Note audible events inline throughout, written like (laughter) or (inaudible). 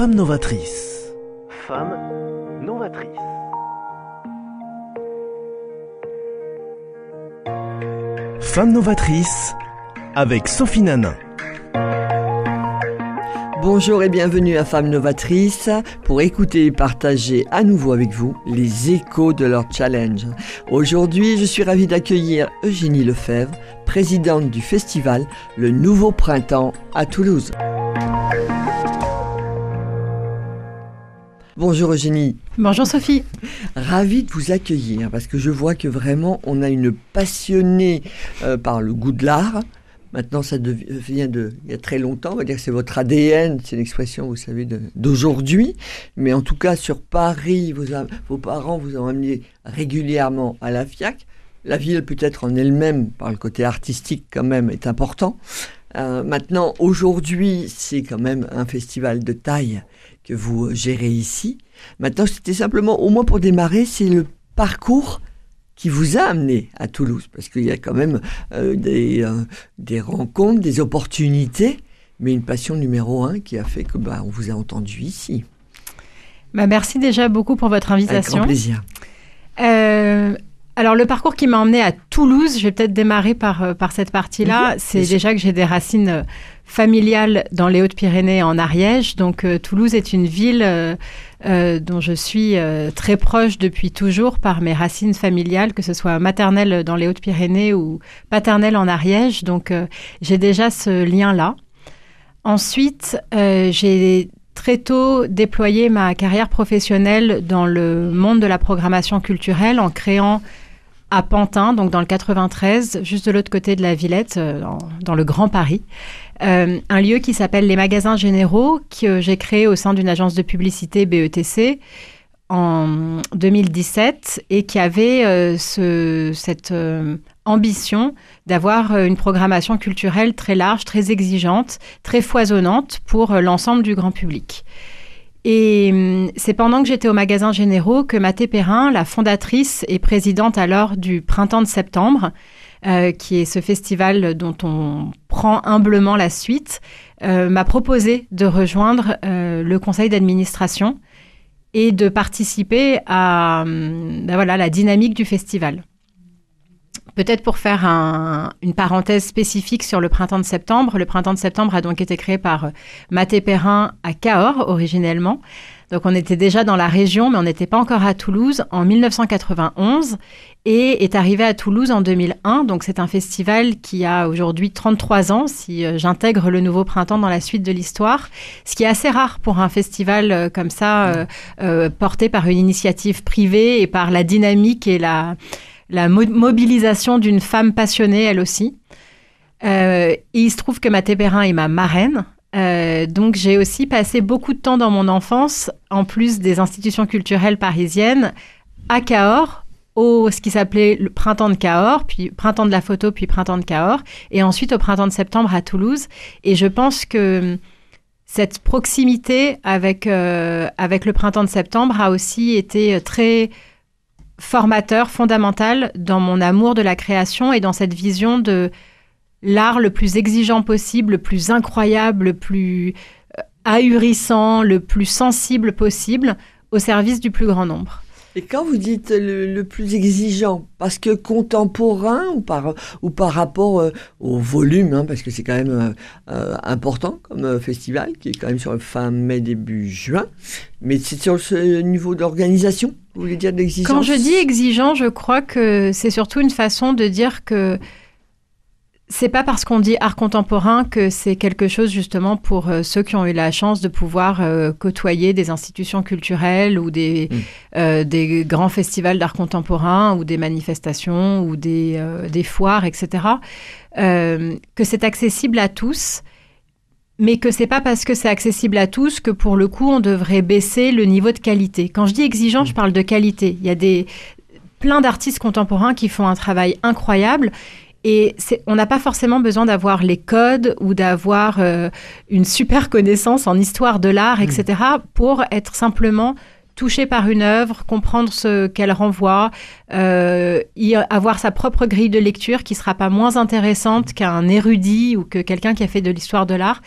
Femme novatrice. Femme novatrice. Femme novatrice avec Sophie Nanin. Bonjour et bienvenue à Femmes Novatrices pour écouter et partager à nouveau avec vous les échos de leur challenge. Aujourd'hui, je suis ravie d'accueillir Eugénie Lefebvre, présidente du festival Le Nouveau Printemps à Toulouse. Bonjour Eugénie. Bonjour Sophie. Ravie de vous accueillir parce que je vois que vraiment on a une passionnée euh, par le goût de l'art. Maintenant, ça vient de il y a très longtemps. On va dire que c'est votre ADN, c'est l'expression, vous savez, d'aujourd'hui. Mais en tout cas, sur Paris, vos parents vous ont amené régulièrement à la FIAC. La ville, peut-être en elle-même, par le côté artistique quand même, est important. Euh, maintenant, aujourd'hui, c'est quand même un festival de taille que vous gérez ici. Maintenant, c'était simplement, au moins pour démarrer, c'est le parcours qui vous a amené à Toulouse, parce qu'il y a quand même euh, des, euh, des rencontres, des opportunités, mais une passion numéro un qui a fait que bah, on vous a entendu ici. Bah, merci déjà beaucoup pour votre invitation. Avec grand plaisir. Alors le parcours qui m'a emmené à Toulouse, je vais peut-être démarrer par, euh, par cette partie-là. c'est déjà que j'ai des racines euh, familiales dans les Hautes-Pyrénées en Ariège. Donc euh, Toulouse est une ville dont je suis très proche depuis toujours par mes racines familiales, que ce soit maternelle dans les Hautes-Pyrénées ou paternelle en Ariège. Donc j'ai déjà ce lien-là. Ensuite, j'ai très tôt déployé ma carrière professionnelle dans le monde de la programmation culturelle en créant à Pantin, donc dans le 93, juste de l'autre côté de la Villette, euh, dans, le Grand Paris. Euh, un lieu qui s'appelle les Magasins Généraux, que j'ai créé au sein d'une agence de publicité BETC en 2017 et qui avait euh, ce, cette ambition d'avoir une programmation culturelle très large, très exigeante, très foisonnante pour l'ensemble du grand public. Et hum, c'est pendant que j'étais au magasin Généraux que Mathé Perrin, la fondatrice et présidente alors du Printemps de septembre, euh, qui est ce festival dont on prend humblement la suite, euh, m'a proposé de rejoindre euh, le conseil d'administration et de participer à hum, ben voilà, la dynamique du festival. Peut-être pour faire une parenthèse spécifique sur le printemps de septembre. Le printemps de septembre a donc été créé par euh, Mathé Perrin à Cahors originellement. Donc on était déjà dans la région, mais on n'était pas encore à Toulouse en 1991 et est arrivé à Toulouse en 2001. Donc c'est un festival qui a aujourd'hui 33 ans, si euh, j'intègre le nouveau printemps dans la suite de l'histoire, ce qui est assez rare pour un festival euh, comme ça, porté par une initiative privée et par la dynamique et la la mobilisation d'une femme passionnée, elle aussi. Euh, il se trouve que Mathé Perrin est ma marraine. Euh, donc j'ai aussi passé beaucoup de temps dans mon enfance, en plus des institutions culturelles parisiennes, à Cahors, au ce qui s'appelait le printemps de Cahors, puis printemps de la photo, puis printemps de Cahors, et ensuite au printemps de septembre à Toulouse. Et je pense que cette proximité avec, euh, avec le printemps de septembre a aussi été très formateur, fondamental dans mon amour de la création et dans cette vision de l'art le plus exigeant possible, le plus incroyable, le plus euh, ahurissant, le plus sensible possible au service du plus grand nombre. Et quand vous dites le, plus exigeant, parce que contemporain ou par, ou par rapport euh, au volume, hein, parce que c'est quand même euh, euh, important comme festival, qui est quand même sur fin mai, début juin, mais c'est sur ce niveau d'organisation, vous voulez dire d'exigence? Quand je dis exigeant, je crois que c'est surtout une façon de dire que c'est pas parce qu'on dit art contemporain que c'est quelque chose justement pour euh, ceux qui ont eu la chance de pouvoir euh, côtoyer des institutions culturelles ou des, mm. euh, des grands festivals d'art contemporain ou des manifestations ou des, des foires, etc. que c'est accessible à tous, mais que c'est pas parce que c'est accessible à tous que pour le coup on devrait baisser le niveau de qualité. Quand je dis exigeant, je mm. parle de qualité. Il y a des plein d'artistes contemporains qui font un travail incroyable et on n'a pas forcément besoin d'avoir les codes ou d'avoir euh, une super connaissance en histoire de l'art, etc., mm. pour être simplement touché par une œuvre, comprendre ce qu'elle renvoie, euh, avoir sa propre grille de lecture qui sera pas moins intéressante qu'un érudit ou que quelqu'un qui a fait de l'histoire de l'art.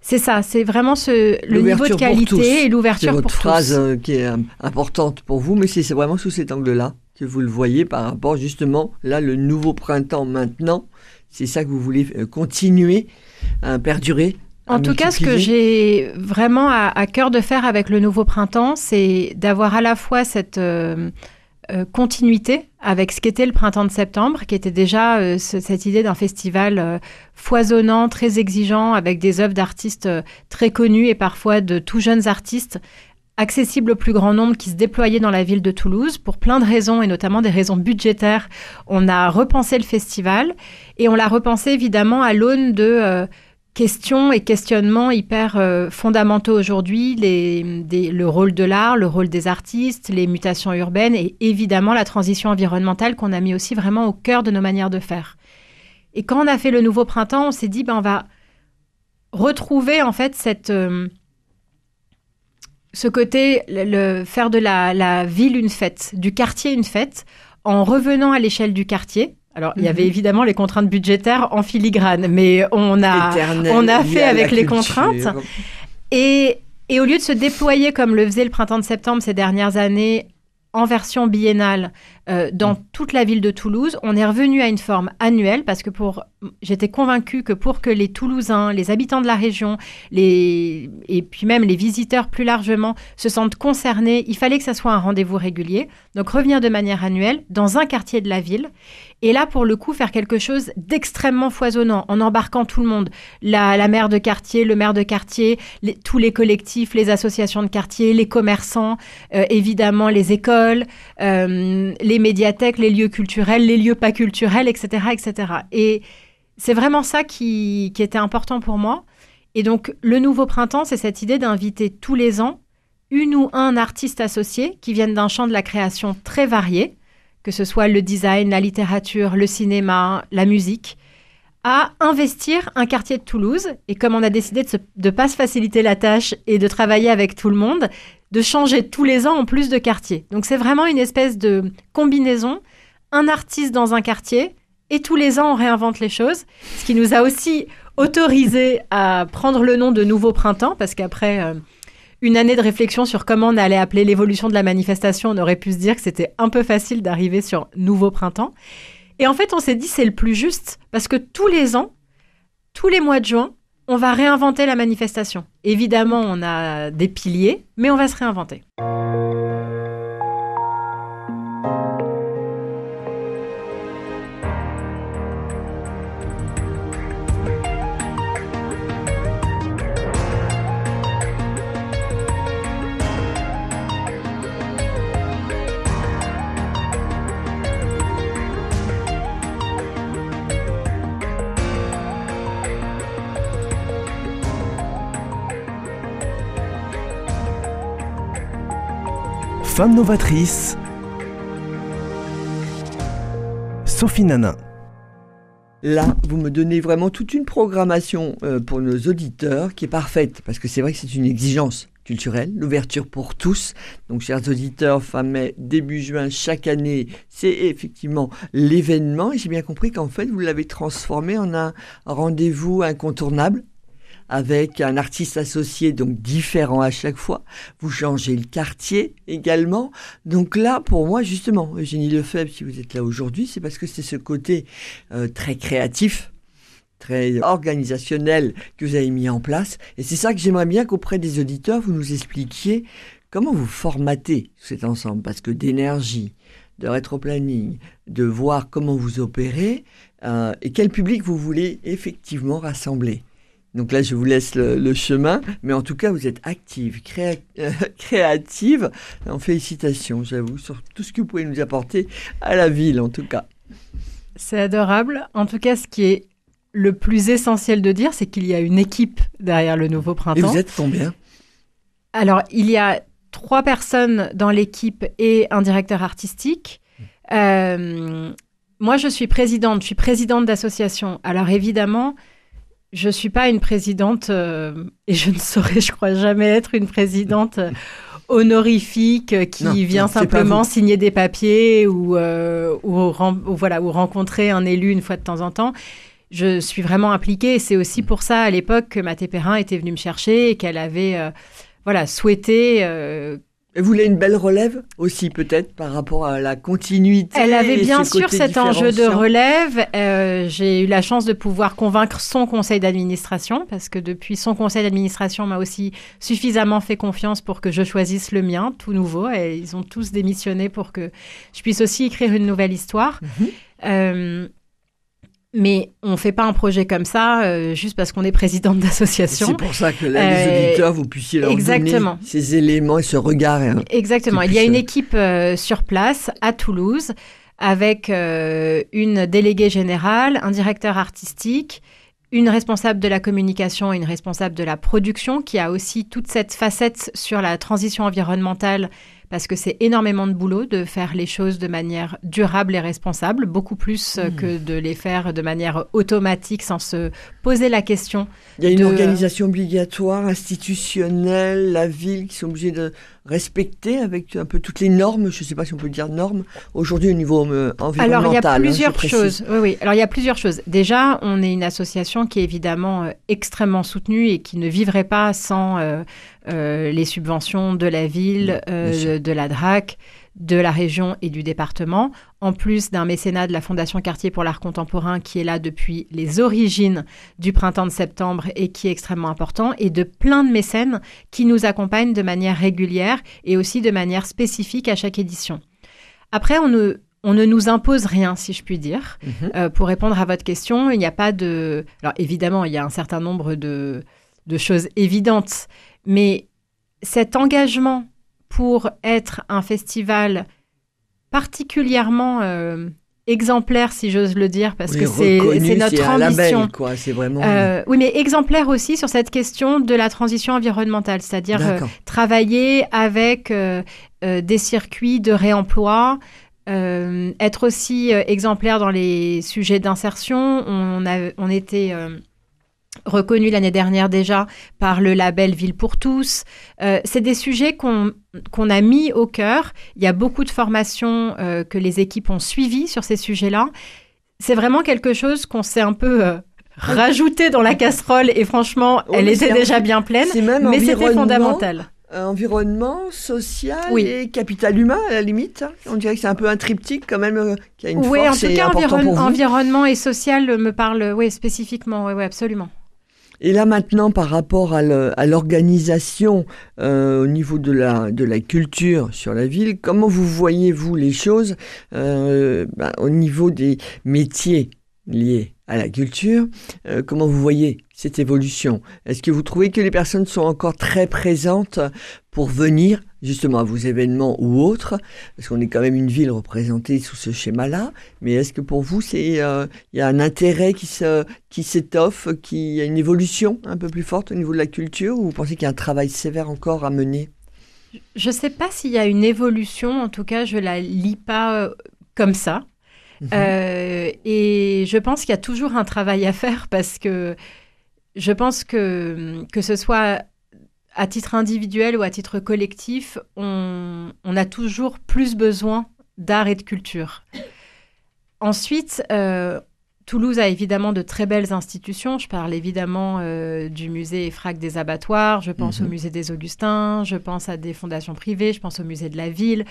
C'est ça, c'est vraiment ce, le niveau de L'ouverture pour tous. qualité et l'ouverture C'est pour votre tous. phrase euh, qui est euh, importante pour vous, mais c'est c'est vraiment sous cet angle-là que vous le voyez par rapport justement, là, le nouveau printemps maintenant. C'est ça que vous voulez euh, continuer à perdurer En tout cas, ce que j'ai vraiment à, à cœur de faire avec le nouveau printemps, c'est d'avoir à la fois cette euh, euh, continuité avec ce qu'était le printemps de septembre, qui était déjà euh, ce- cette idée d'un festival foisonnant, très exigeant, avec des œuvres d'artistes très connus et parfois de tout jeunes artistes accessibles au plus grand nombre qui se déployaient dans la ville de Toulouse pour plein de raisons et notamment des raisons budgétaires. On a repensé le festival et on l'a repensé évidemment à l'aune de euh, questions et questionnements hyper euh, fondamentaux aujourd'hui, le rôle de l'art, le rôle des artistes, les mutations urbaines et évidemment la transition environnementale qu'on a mis aussi vraiment au cœur de nos manières de faire. Et quand on a fait le nouveau printemps, on s'est dit, ben, on va retrouver en fait cette, euh, ce côté, le, le- faire de la, la ville une fête, du quartier une fête, en revenant à l'échelle du quartier. Alors, il y avait Mhm. évidemment les contraintes budgétaires en filigrane, mais on a, éternel on a fait avec les culture. contraintes. Et, et au lieu de se déployer comme le faisait le printemps de septembre ces dernières années en version biennale euh, dans toute la ville de Toulouse, on est revenu à une forme annuelle parce que pour j'étais convaincue que pour que les Toulousains, les habitants de la région, les et puis même les visiteurs plus largement se sentent concernés, il fallait que ça soit un rendez-vous régulier. Donc revenir de manière annuelle dans un quartier de la ville et là pour le coup faire quelque chose d'extrêmement foisonnant en embarquant tout le monde, la, la maire de quartier, le maire de quartier, les- tous les collectifs, les associations de quartier, les commerçants, euh, évidemment les écoles, euh, les médiathèques, les lieux culturels, les lieux pas culturels, etc. etc. Et c'est vraiment ça qui, qui était important pour moi. Et donc le nouveau printemps, c'est cette idée d'inviter tous les ans une ou un artiste associé qui viennent d'un champ de la création très varié, que ce soit le design, la littérature, le cinéma, la musique, à investir un quartier de Toulouse. Et comme on a décidé de ne pas se faciliter la tâche et de travailler avec tout le monde, de changer tous les ans en plus de quartiers. Donc c'est vraiment une espèce de combinaison, un artiste dans un quartier, et tous les ans on réinvente les choses, ce qui nous a aussi autorisé à prendre le nom de Nouveau Printemps, parce qu'après euh, une année de réflexion sur comment on allait appeler l'évolution de la manifestation, on aurait pu se dire que c'était un peu facile d'arriver sur Nouveau Printemps. Et en fait on s'est dit c'est le plus juste, parce que tous les ans, tous les mois de juin, on va réinventer la manifestation. Évidemment, on a des piliers, mais on va se réinventer. Femme novatrice. Sophie Nanin. Là, vous me donnez vraiment toute une programmation euh, pour nos auditeurs qui est parfaite, parce que c'est vrai que c'est une exigence culturelle, l'ouverture pour tous. Donc, chers auditeurs, fin mai, début juin, chaque année, c'est effectivement l'événement. Et j'ai bien compris qu'en fait, vous l'avez transformé en un rendez-vous incontournable avec un artiste associé, donc différent à chaque fois. Vous changez le quartier également. Donc là, pour moi, justement, Eugénie Lefebvre, si vous êtes là aujourd'hui, c'est parce que c'est ce côté euh, très créatif, très organisationnel que vous avez mis en place. Et c'est ça que j'aimerais bien qu'auprès des auditeurs, vous nous expliquiez comment vous formatez cet ensemble. Parce que d'énergie, de rétroplanning, de voir comment vous opérez euh, et quel public vous voulez effectivement rassembler. Donc là, je vous laisse le, le chemin, mais en tout cas, vous êtes active, créa- euh, (laughs) créative. En félicitations, j'avoue, sur tout ce que vous pouvez nous apporter à la ville, en tout cas. C'est adorable. En tout cas, ce qui est le plus essentiel de dire, c'est qu'il y a une équipe derrière le nouveau Et printemps. vous êtes combien? Alors, il y a trois personnes dans l'équipe et un directeur artistique. Euh, moi, je suis présidente. Je suis présidente d'association. Alors, évidemment, je ne suis pas une présidente euh, et je ne saurais, je crois, jamais être une présidente euh, honorifique euh, qui Non, vient non, simplement signer des papiers ou, euh, ou, voilà, ou rencontrer un élu une fois de temps en temps. je suis vraiment impliquée. C'est aussi pour ça, à l'époque, que Mathé Perrin était venue me chercher et qu'elle avait euh, voilà, souhaité euh, elle voulait une belle relève aussi peut-être par rapport à la continuité. Elle avait bien sûr cet enjeu de relève. Euh, j'ai eu la chance de pouvoir convaincre son conseil d'administration parce que depuis son conseil d'administration m'a aussi suffisamment fait confiance pour que je choisisse le mien, tout nouveau. Et ils ont tous démissionné pour que je puisse aussi écrire une nouvelle histoire. Mhm. Euh, mais on ne fait pas un projet comme ça euh, juste parce qu'on est présidente (laughs) d'association. C'est pour ça que là, les euh, auditeurs, vous puissiez leur exactement. donner ces éléments et ce regard. Hein, exactement. Il y a une équipe euh, sur place à Toulouse avec une déléguée générale, un directeur artistique, une responsable de la communication et une responsable de la production qui a aussi toute cette facette sur la transition environnementale parce que c'est énormément de boulot de faire les choses de manière durable et responsable, beaucoup plus euh, hmm. que de les faire de manière automatique sans se poser la question. Il y a une organisation obligatoire, institutionnelle, la ville qui sont obligés de respecter avec un peu toutes les normes, je ne sais pas si on peut dire normes, aujourd'hui au niveau environnemental. Euh, Alors il y a hein, plusieurs choses. Oui, oui. Alors il y a plusieurs choses. Déjà, on est une association qui est évidemment euh, extrêmement soutenue et qui ne vivrait pas sans les subventions de la ville, de la DRAC, de la région et du département, en plus d'un mécénat de la Fondation Quartier pour l'art contemporain qui est là depuis les origines du printemps de septembre et qui est extrêmement important, et de plein de mécènes qui nous accompagnent de manière régulière et aussi de manière spécifique à chaque édition. Après, on ne, on ne nous impose rien, si je puis dire. Mhm. Euh, pour répondre à votre question, il n'y a pas de... Alors évidemment, il y a un certain nombre de, de choses évidentes, mais cet engagement pour être un festival particulièrement euh, exemplaire, si j'ose le dire, parce que c'est notre ambition. C'est vraiment... Euh, oui, mais exemplaire aussi sur cette question de la transition environnementale, c'est-à-dire euh, travailler avec des circuits de réemploi. être aussi exemplaire dans les sujets d'insertion. On était reconnu l'année dernière déjà par le label Ville pour tous. Euh, c'est des sujets qu'on a mis au cœur. Il y a beaucoup de formations euh, que les équipes ont suivies sur ces sujets-là. C'est vraiment quelque chose qu'on s'est un peu euh, rajouté dans la casserole et franchement, elle était déjà bien pleine, mais c'était fondamental. Environnement, social et capital humain à la limite. On dirait que c'est un peu un triptyque quand même qui a une oui, force en tout cas, environnement et social me parle oui, spécifiquement. Oui, oui, absolument. Et là maintenant, par rapport à l'organisation euh, au niveau de la, culture sur la ville, comment vous voyez-vous les choses euh, bah, au niveau des métiers liés à la culture euh, Comment vous voyez cette évolution Est-ce que vous trouvez que les personnes sont encore très présentes pour venir justement à vos événements ou autres, parce qu'on est quand même une ville représentée sous ce schéma-là, mais est-ce que pour vous, c'est euh, il y a un intérêt qui s'étoffe, qui y a une évolution un peu plus forte au niveau de la culture, ou vous pensez qu'il y a un travail sévère encore à mener? Je ne sais pas s'il y a une évolution, en tout cas, je la lis pas euh, comme ça. Mhm. Euh, et je pense qu'il y a toujours un travail à faire parce que je pense que que ce soit à titre individuel ou à titre collectif, on, a toujours plus besoin d'art et de culture. Ensuite, euh, Toulouse a évidemment de très belles institutions. Je parle évidemment euh, du musée EFRAC des abattoirs, je pense au mhm. musée des Augustins, je pense à des fondations privées, je pense au musée de la ville,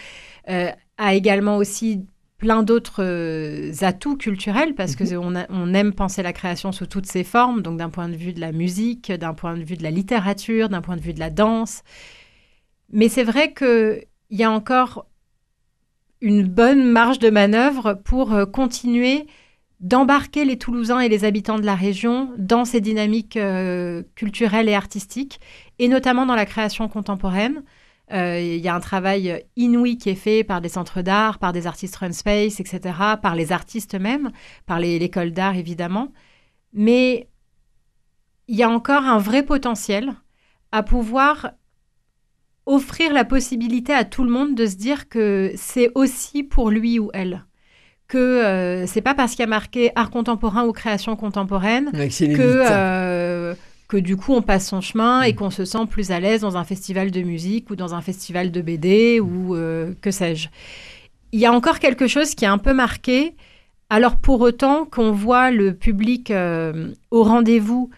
euh, a également aussi plein d'autres euh, atouts culturels parce que mhm. on, aime penser la création sous toutes ses formes, donc d'un point de vue de la musique, d'un point de vue de la littérature, d'un point de vue de la danse. Mais c'est vrai qu'il y a encore une bonne marge de manœuvre pour euh, continuer d'embarquer les Toulousains et les habitants de la région dans ces dynamiques euh, culturelles et artistiques, et notamment dans la création contemporaine. Euh, il y a un travail inouï qui est fait par des centres d'art, par des artistes Run Space, etc., par les artistes même, par l'école d'art évidemment. Mais il y a encore un vrai potentiel à pouvoir offrir la possibilité à tout le monde de se dire que c'est aussi pour lui ou elle que euh, c'est pas parce qu'il y a marqué art contemporain ou création contemporaine que que du coup on passe son chemin et mm. qu'on se sent plus à l'aise dans un festival de musique ou dans un festival de BD ou euh, que sais-je. Il y a encore quelque chose qui est un peu marqué Alors pour autant qu'on voit le public au rendez-vous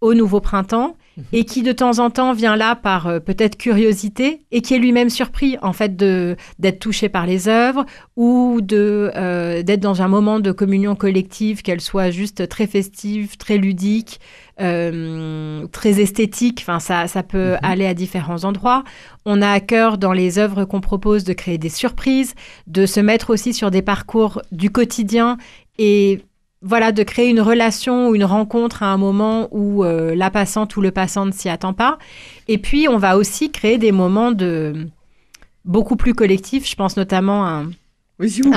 au nouveau printemps mhm. et qui de temps en temps vient là par euh, peut-être curiosité et qui est lui-même surpris en fait de d'être touché par les œuvres ou de euh, d'être dans un moment de communion collective qu'elle soit juste très festive, très ludique, euh, très esthétique. Enfin ça ça peut mhm. aller à différents endroits. On a à cœur dans les œuvres qu'on propose de créer des surprises, de se mettre aussi sur des parcours du quotidien et voilà, de créer une relation ou une rencontre à un moment où euh, la passante ou le passant ne s'y attend pas. Et puis, on va aussi créer des moments de beaucoup plus collectifs. Je pense notamment à un,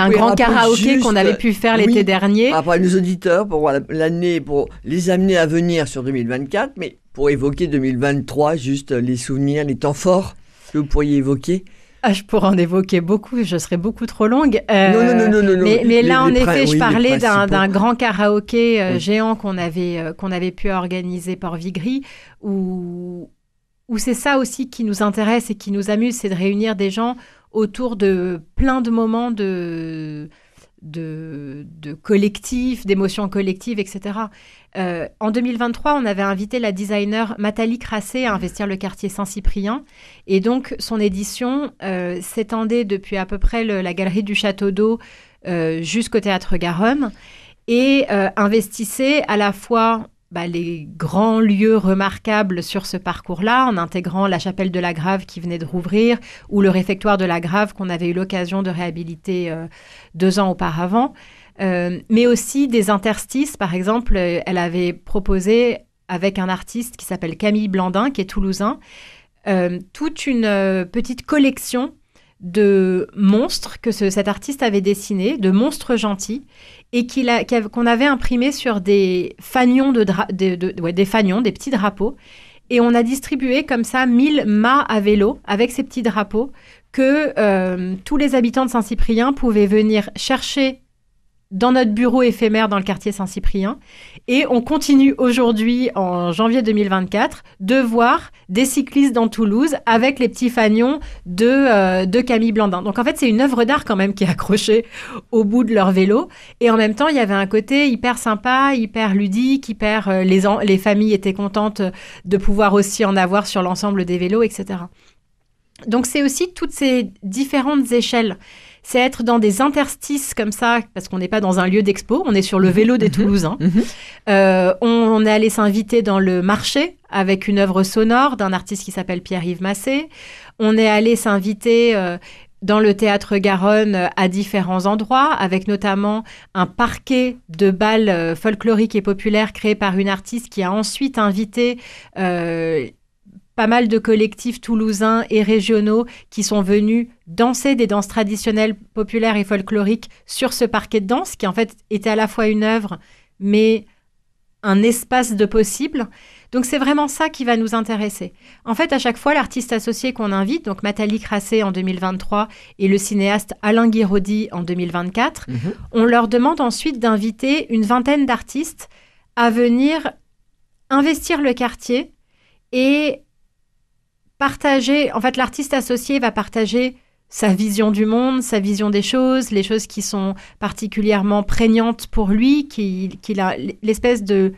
grand karaoké qu'on avait pu faire l'été dernier. Par rapport à nos auditeurs, pour l'année, pour les amener à venir sur 2024, mais pour évoquer 2023, juste les souvenirs, les temps forts que vous pourriez évoquer. Ah, je pourrais en évoquer beaucoup, je serais beaucoup trop longue. Euh, non, non, non, non, non, Mais, mais là, en effet, je parlais d'un grand karaoké euh, géant qu'on avait, euh, qu'on avait pu organiser Port Vigry, où, où c'est ça aussi qui nous intéresse et qui nous amuse, c'est de réunir des gens autour de plein de moments de, de, d'émotions collectives, etc. Euh, en 2023, on avait invité la designer Nathalie Crassé à investir le quartier Saint-Cyprien. Et donc, son édition euh, s'étendait depuis à peu près la galerie du Château d'Eau euh, jusqu'au théâtre Garonne et investissait à la fois bah, les grands lieux remarquables sur ce parcours-là, en intégrant la chapelle de la Grave qui venait de rouvrir, ou le réfectoire de la Grave qu'on avait eu l'occasion de réhabiliter deux ans auparavant. Euh, mais aussi des interstices. Par exemple, euh, elle avait proposé avec un artiste qui s'appelle Camille Blandin, qui est toulousain, euh, toute une petite collection de monstres que cet artiste avait dessinés, de monstres gentils, et qu'on avait imprimés sur des fanions, de, des fanions, des petits drapeaux. Et on a distribué comme ça 1000 mâts à vélo avec ces petits drapeaux que tous les habitants de Saint-Cyprien pouvaient venir chercher dans notre bureau éphémère dans le quartier Saint-Cyprien. Et on continue aujourd'hui, en janvier 2024, de voir des cyclistes dans Toulouse avec les petits fanions de, euh, de Camille Blandin. Donc en fait, c'est une œuvre d'art quand même qui est accrochée au bout de leur vélo. Et en même temps, il y avait un côté hyper sympa, hyper ludique, hyper... Euh, les, les familles étaient contentes de pouvoir aussi en avoir sur l'ensemble des vélos, etc. Donc c'est aussi toutes ces différentes échelles c'est être dans des interstices comme ça, parce qu'on n'est pas dans un lieu d'expo, on est sur le mhm. vélo des mhm. Toulousains. Mhm. Euh, on, est allé s'inviter dans le marché avec une œuvre sonore d'un artiste qui s'appelle Pierre-Yves Massé. On est allé s'inviter euh, dans le théâtre Garonne euh, à différents endroits, avec notamment un parquet de balles folkloriques et populaires créé par une artiste qui a ensuite invité pas mal de collectifs toulousains et régionaux qui sont venus danser des danses traditionnelles populaires et folkloriques sur ce parquet de danse, qui en fait était à la fois une œuvre, mais un espace de possible. Donc c'est vraiment ça qui va nous intéresser. En fait, à chaque fois, l'artiste associé qu'on invite, donc Nathalie Crassé en 2023 et le cinéaste Alain Guiraudy en 2024, mhm. on leur demande ensuite d'inviter une vingtaine d'artistes à venir investir le quartier et partager, en fait, l'artiste associé va partager sa vision du monde, sa vision des choses, les choses qui sont particulièrement prégnantes pour lui, qu'il a l'espèce de,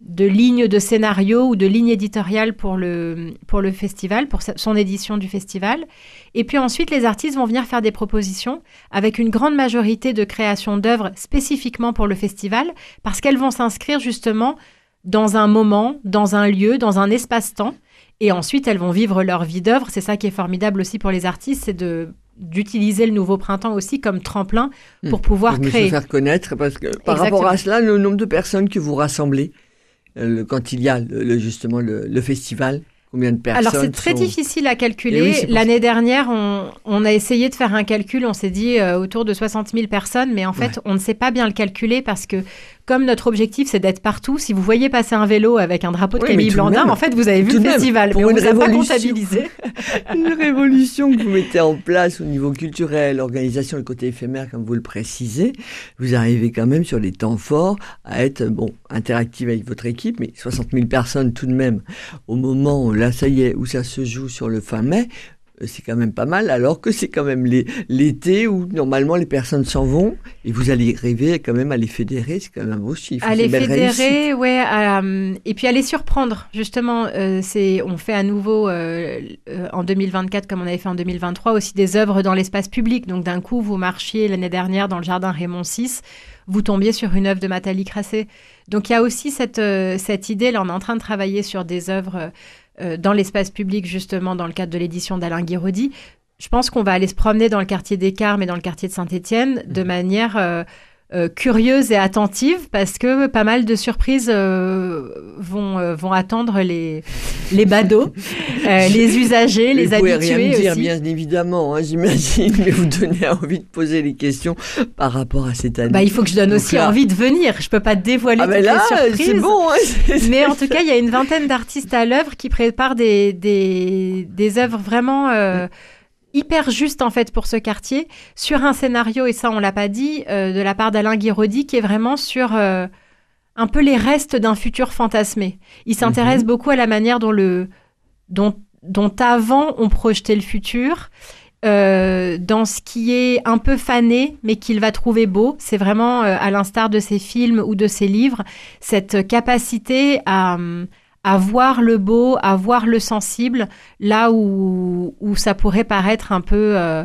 de ligne de scénario ou de ligne éditoriale pour le, pour le festival, pour son édition du festival. Et puis ensuite, les artistes vont venir faire des propositions avec une grande majorité de créations d'œuvres spécifiquement pour le festival, parce qu'elles vont s'inscrire justement dans un moment, dans un lieu, dans un espace-temps et ensuite, elles vont vivre leur vie d'œuvre. C'est ça qui est formidable aussi pour les artistes, c'est de d'utiliser le nouveau printemps aussi comme tremplin hmm. pour pouvoir créer. Se faire connaître, parce que par rapport à cela, le nombre de personnes que vous rassemblez euh, quand il y a justement le, festival, Combien de personnes Alors c'est très difficile à calculer. Eh L'année dernière, on, a essayé de faire un calcul, on s'est dit euh, autour de 60 000 personnes, mais en fait, on ne sait pas bien le calculer parce que comme notre objectif c'est d'être partout, si vous voyez passer un vélo avec un drapeau de Camille Blandin, en fait vous avez vu le festival, mais on ne vous pas comptabilisé. (laughs) une révolution que vous mettez en place au niveau culturel, organisation, le côté éphémère comme vous le précisez, vous arrivez quand même sur les temps forts à être bon interactif avec votre équipe, mais 60 000 personnes tout de même au moment là ça y est où ça se joue sur le fin mai, euh, c'est quand même pas mal, alors que c'est quand même l'été où normalement les personnes s'en vont et vous allez arriver quand même à les fédérer, c'est quand même un beau chiffre. À les réussite. fédérer, ouais, à, euh, et puis à les surprendre. Justement, euh, c'est, on fait à nouveau euh, euh, en 2024, comme on avait fait en 2023, aussi des œuvres dans l'espace public. Donc d'un coup, vous marchiez l'année dernière dans le jardin Raymond VI, vous tombiez sur une œuvre de Nathalie Crasset. Donc il y a aussi cette, euh, cette idée, là on est en train de travailler sur des œuvres euh, dans l'espace public, justement dans le cadre de l'édition d'Alain Guiraudy. Je pense qu'on va aller se promener dans le quartier des Carmes et dans le quartier de Saint-Étienne de manière euh, curieuse et attentive parce que pas mal de surprises euh, vont, euh, vont attendre les, les badauds, (laughs) les usagers, les vous pouvez habitués rien me dire, aussi. bien évidemment, hein, j'imagine, mais vous donnez envie de poser les questions par rapport à cette année. Bah, il faut que je donne Donc aussi là- envie de venir. Je peux pas dévoiler ah toutes là, les surprises. c'est bon. hein, Mais en tout cas, il y a une vingtaine d'artistes à l'œuvre qui préparent des, des, des œuvres vraiment euh, hyper justes en fait pour ce quartier, sur un scénario, et ça on l'a pas dit, euh, de la part d'Alain Guiraudy, qui est vraiment sur euh, un peu les restes d'un futur fantasmé. Il s'intéresse Mhm. beaucoup à la manière dont, le, dont, dont avant on projetait le futur. euh, dans ce qui est un peu fané, mais qu'il va trouver beau. C'est vraiment, à l'instar de ses films ou de ses livres, cette capacité à, hum, à voir le beau, à voir le sensible, là où, où ça pourrait paraître un peu euh,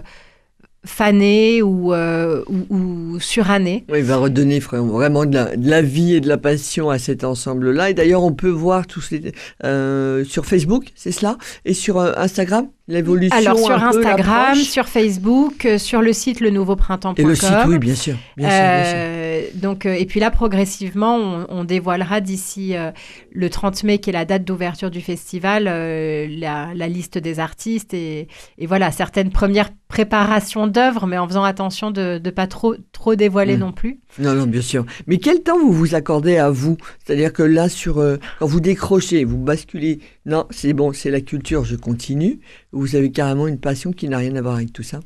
fané ou, euh, ou, ou suranné. Oui, il va redonner vraiment de la, vie et de la passion à cet ensemble-là. Et d'ailleurs, on peut voir tous les euh, sur Facebook, c'est cela, et sur Instagram, l'évolution. Alors sur Instagram, sur Facebook, euh, sur le site le nouveau et le site, oui, bien sûr, bien sûr, bien sûr. Euh, donc, euh, et puis là, progressivement, on, on dévoilera d'ici le 30 mai, qui est la date d'ouverture du festival, la, la liste des artistes et, et voilà, certaines premières préparations d'œuvres, mais en faisant attention de ne pas trop, trop dévoiler Mm. non plus. Non, non, bien sûr. Mais quel temps vous vous accordez à vous? C'est-à-dire que là, sur euh, quand vous décrochez, vous basculez. Non, c'est bon, c'est la culture, je continue. Vous avez carrément une passion qui n'a rien à voir avec tout ça.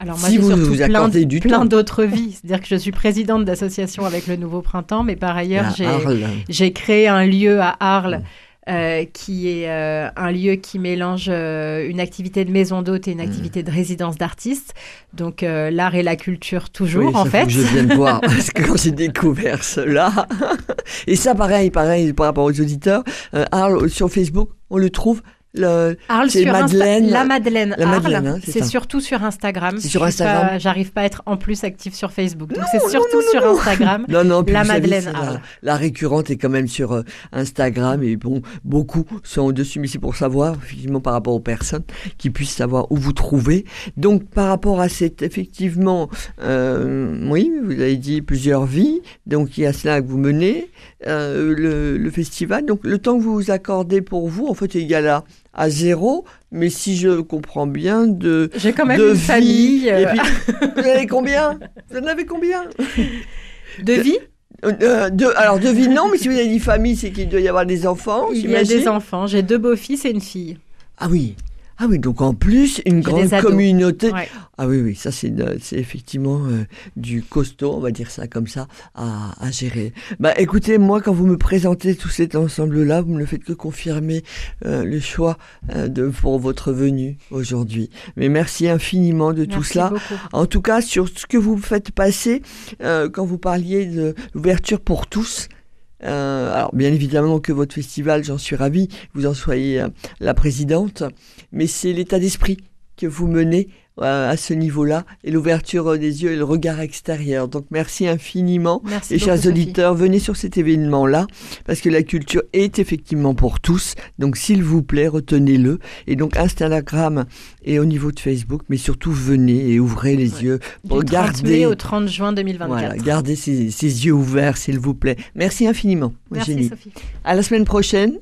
Alors moi, Si j'ai vous surtout vous plein, du plein d'autres vies. C'est-à-dire que je suis présidente d'association avec le Nouveau Printemps, mais par ailleurs, j'ai créé un lieu à Arles. Euh, qui est euh, un lieu qui mélange euh, une activité de maison d'hôte et une activité de résidence d'artistes. Donc euh, l'art et la culture toujours Oui, en faut fait. que je vienne (laughs) voir parce que quand j'ai découvert cela et ça pareil pareil par rapport aux auditeurs euh, Arles sur Facebook on le trouve le, Arles sur Insta- Madeleine. la Madeleine. La Madeleine, hein, c'est surtout sur Instagram. C'est sur Instagram J'arrive pas à être en plus active sur Facebook. Donc c'est surtout non, sur. Instagram. non non La savez, Madeleine c'est Arles. la, la récurrente est quand même sur euh, Instagram et bon beaucoup sont au-dessus mais c'est pour savoir effectivement par rapport aux personnes qui puissent savoir où vous trouvez donc par rapport à cette effectivement euh, oui vous avez dit plusieurs vies donc il y a cela que vous menez euh, le, le festival donc le temps que vous vous accordez pour vous en fait est égal à à zéro, mais si je comprends bien, de, J'ai quand même de une vie, famille et euh, puis, (laughs) vous en avez combien? Vous en avez combien? De vie? Euh, de, alors, de vie, non, mais si vous avez dit famille, c'est qu'il doit y avoir des enfants, Il y a des enfants. J'ai deux beaux-fils et une fille. Ah oui, ah oui, donc en plus, une grande communauté. Ouais. Ah oui, oui, ça c'est effectivement euh, du costaud, on va dire ça comme ça, à, à gérer. Bah écoutez, moi quand vous me présentez tout cet ensemble-là, vous ne le faites que confirmer euh, le choix euh, de, pour votre venue aujourd'hui. Mais merci infiniment de tout cela. beaucoup. En tout cas, sur ce que vous faites passer, quand vous parliez de l'ouverture pour tous, euh, alors bien évidemment que votre festival, j'en suis ravi, vous en soyez euh, la présidente, mais c'est l'état d'esprit que vous menez à ce niveau-là et l'ouverture des yeux et le regard extérieur. Donc merci infiniment. Merci Et beaucoup, chers Sophie. auditeurs, venez sur cet événement-là, parce que la culture est effectivement pour tous. Donc, s'il vous plaît, retenez-le. Et donc, Instagram et au niveau de Facebook, mais surtout, venez et ouvrez les Ouais. yeux. Du 30 Regardez. mai au 30 juin 2024. Voilà, gardez ces, ces yeux ouverts, s'il vous plaît. Merci infiniment, Merci Eugénie. Sophie. À la semaine prochaine.